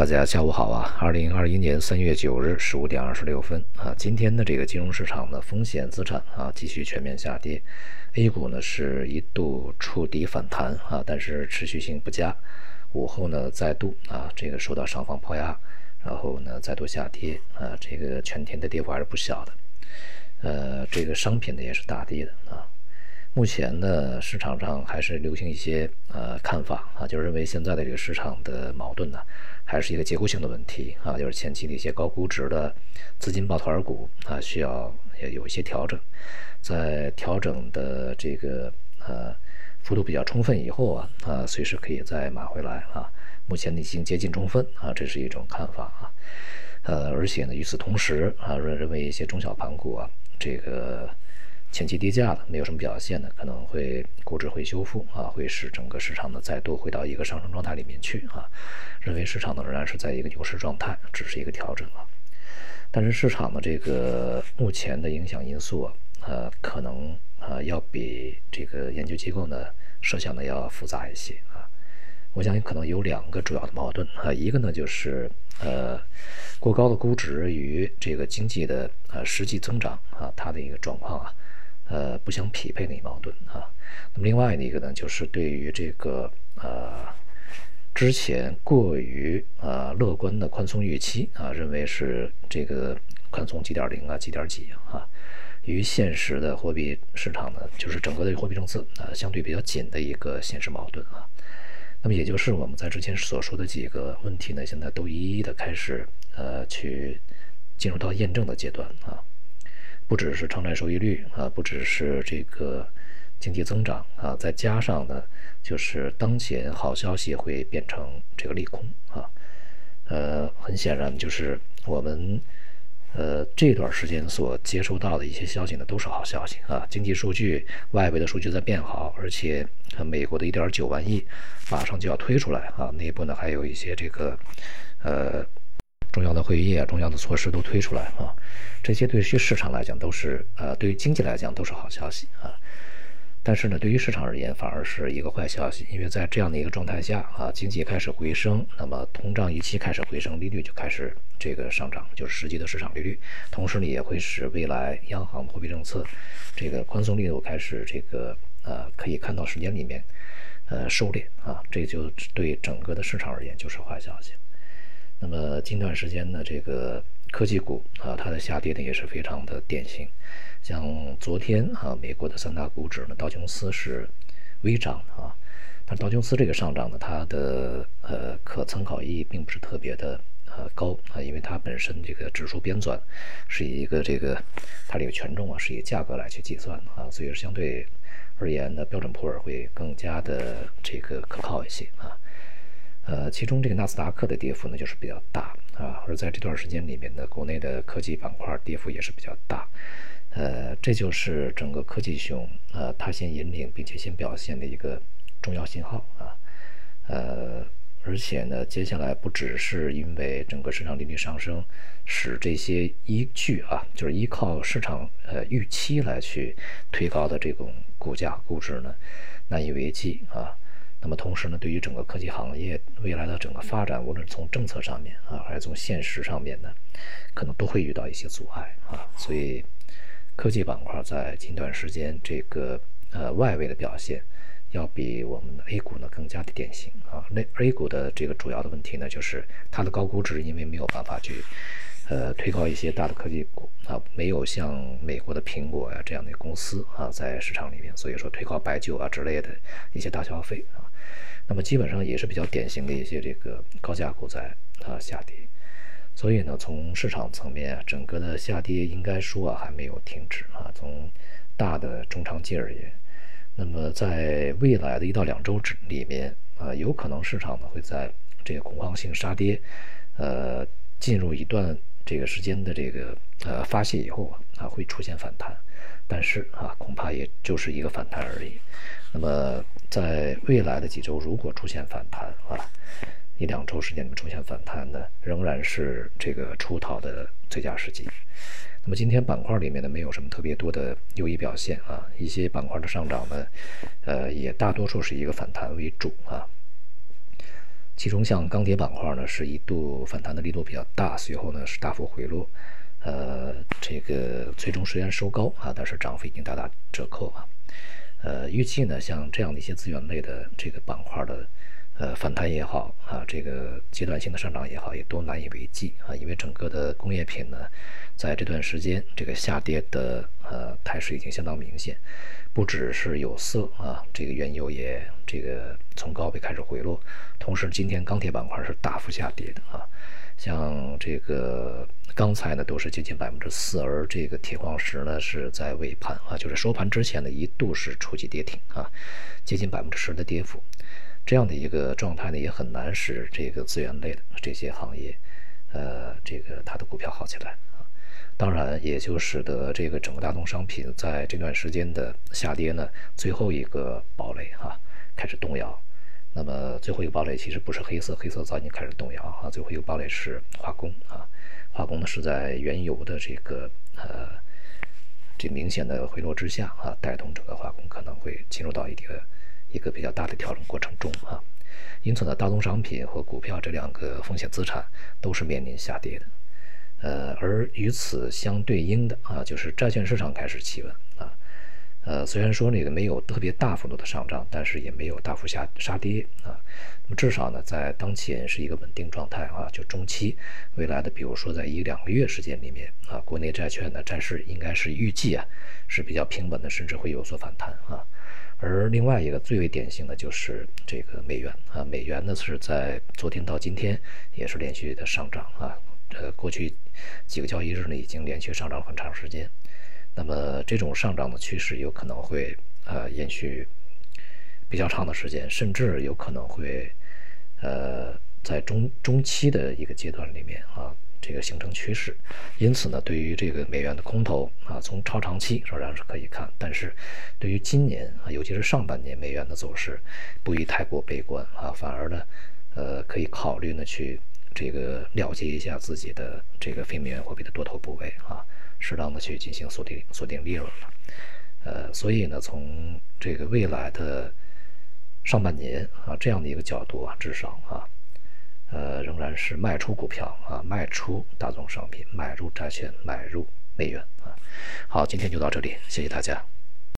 大家下午好啊！二零二一年三月九日十五点二十六分啊，今天的这个金融市场的风险资产啊继续全面下跌，A 股呢是一度触底反弹啊，但是持续性不佳，午后呢再度啊这个受到上方抛压，然后呢再度下跌啊，这个全天的跌幅还是不小的，呃，这个商品呢也是大跌的啊。目前呢，市场上还是流行一些呃看法啊，就是认为现在的这个市场的矛盾呢，还是一个结构性的问题啊，就是前期的一些高估值的资金抱团股啊，需要也有一些调整，在调整的这个呃幅度比较充分以后啊啊，随时可以再买回来啊。目前已经接近充分啊，这是一种看法啊。呃，而且呢，与此同时啊，认认为一些中小盘股啊，这个。前期低价的没有什么表现的，可能会估值会修复啊，会使整个市场呢再度回到一个上升状态里面去啊。认为市场呢仍然是在一个牛市状态，只是一个调整啊。但是市场的这个目前的影响因素啊，呃，可能啊要比这个研究机构呢设想的要复杂一些啊。我想可能有两个主要的矛盾啊，一个呢就是呃过高的估值与这个经济的呃实际增长啊它的一个状况啊。呃，不相匹配的一矛盾啊。那么另外一个呢，就是对于这个呃之前过于呃乐观的宽松预期啊，认为是这个宽松几点零啊，几点几啊，与现实的货币市场呢，就是整个的货币政策啊，相对比较紧的一个现实矛盾啊。那么也就是我们在之前所说的几个问题呢，现在都一一的开始呃去进入到验证的阶段啊。不只是偿债收益率啊，不只是这个经济增长啊，再加上呢，就是当前好消息会变成这个利空啊。呃，很显然就是我们呃这段时间所接收到的一些消息呢，都是好消息啊。经济数据、外围的数据在变好，而且美国的一点九万亿马上就要推出来啊，内部呢还有一些这个呃。重要的会议啊，重要的措施都推出来啊，这些对于市场来讲都是呃，对于经济来讲都是好消息啊。但是呢，对于市场而言反而是一个坏消息，因为在这样的一个状态下啊，经济开始回升，那么通胀预期开始回升，利率就开始这个上涨，就是实际的市场利率。同时呢，也会使未来央行货币政策这个宽松力度开始这个呃，可以看到时间里面呃收敛啊，这就对整个的市场而言就是坏消息。那么近段时间呢，这个科技股啊，它的下跌呢也是非常的典型。像昨天啊，美国的三大股指呢，道琼斯是微涨啊。但道琼斯这个上涨呢，它的呃可参考意义并不是特别的呃高啊，因为它本身这个指数编纂是以一个这个它这个权重啊是以价格来去计算的啊，所以相对而言呢，标准普尔会更加的这个可靠一些啊。呃，其中这个纳斯达克的跌幅呢就是比较大啊，而在这段时间里面呢，国内的科技板块跌幅也是比较大，呃，这就是整个科技熊呃它先引领并且先表现的一个重要信号啊，呃，而且呢，接下来不只是因为整个市场利率上升，使这些依据啊，就是依靠市场呃预期来去推高的这种股价估值呢难以为继啊。那么同时呢，对于整个科技行业未来的整个发展，无论是从政策上面啊，还是从现实上面呢，可能都会遇到一些阻碍啊。所以，科技板块在近段时间这个呃外围的表现，要比我们的 A 股呢更加的典型啊。那 A 股的这个主要的问题呢，就是它的高估值，因为没有办法去呃推高一些大的科技股啊，没有像美国的苹果呀这样的公司啊在市场里面，所以说推高白酒啊之类的一些大消费啊。那么基本上也是比较典型的一些这个高价股在啊下跌，所以呢，从市场层面，整个的下跌应该说啊还没有停止啊。从大的中长期而言，那么在未来的一到两周之里面啊，有可能市场呢会在这个恐慌性杀跌，呃，进入一段这个时间的这个呃发泄以后啊，啊会出现反弹，但是啊恐怕也就是一个反弹而已。那么，在未来的几周，如果出现反弹啊，一两周时间里面出现反弹呢，仍然是这个出逃的最佳时机。那么今天板块里面呢，没有什么特别多的优异表现啊，一些板块的上涨呢，呃，也大多数是一个反弹为主啊。其中像钢铁板块呢，是一度反弹的力度比较大，随后呢是大幅回落，呃，这个最终虽然收高啊，但是涨幅已经大打折扣啊。呃，预计呢，像这样的一些资源类的这个板块的。呃，反弹也好啊，这个阶段性的上涨也好，也都难以为继啊。因为整个的工业品呢，在这段时间这个下跌的呃态势已经相当明显，不只是有色啊，这个原油也这个从高位开始回落，同时今天钢铁板块是大幅下跌的啊，像这个钢材呢都是接近百分之四，而这个铁矿石呢是在尾盘啊，就是收盘之前呢一度是触及跌停啊，接近百分之十的跌幅。这样的一个状态呢，也很难使这个资源类的这些行业，呃，这个它的股票好起来啊。当然，也就使得这个整个大宗商品在这段时间的下跌呢，最后一个堡垒哈开始动摇。那么最后一个堡垒其实不是黑色，黑色早已经开始动摇啊。最后一个堡垒是化工啊，化工呢是在原油的这个呃这明显的回落之下啊，带动整个化工可能会进入到一个。一个比较大的调整过程中啊，因此呢，大宗商品和股票这两个风险资产都是面临下跌的，呃，而与此相对应的啊，就是债券市场开始企稳啊，呃，虽然说那个没有特别大幅度的上涨，但是也没有大幅下杀跌啊，那么至少呢，在当前是一个稳定状态啊，就中期未来的，比如说在一两个月时间里面啊，国内债券的债市应该是预计啊是比较平稳的，甚至会有所反弹啊。而另外一个最为典型的就是这个美元啊，美元呢是在昨天到今天也是连续的上涨啊，呃，过去几个交易日呢已经连续上涨很长时间，那么这种上涨的趋势有可能会呃延续比较长的时间，甚至有可能会呃在中中期的一个阶段里面啊。这个形成趋势，因此呢，对于这个美元的空头啊，从超长期仍然是可以看，但是对于今年啊，尤其是上半年美元的走势，不宜太过悲观啊，反而呢，呃，可以考虑呢去这个了结一下自己的这个非美元货币的多头部位啊，适当的去进行锁定锁定利润了，呃，所以呢，从这个未来的上半年啊这样的一个角度啊，至少啊。呃，仍然是卖出股票啊，卖出大宗商品，买入债券，买入美元啊。好，今天就到这里，谢谢大家。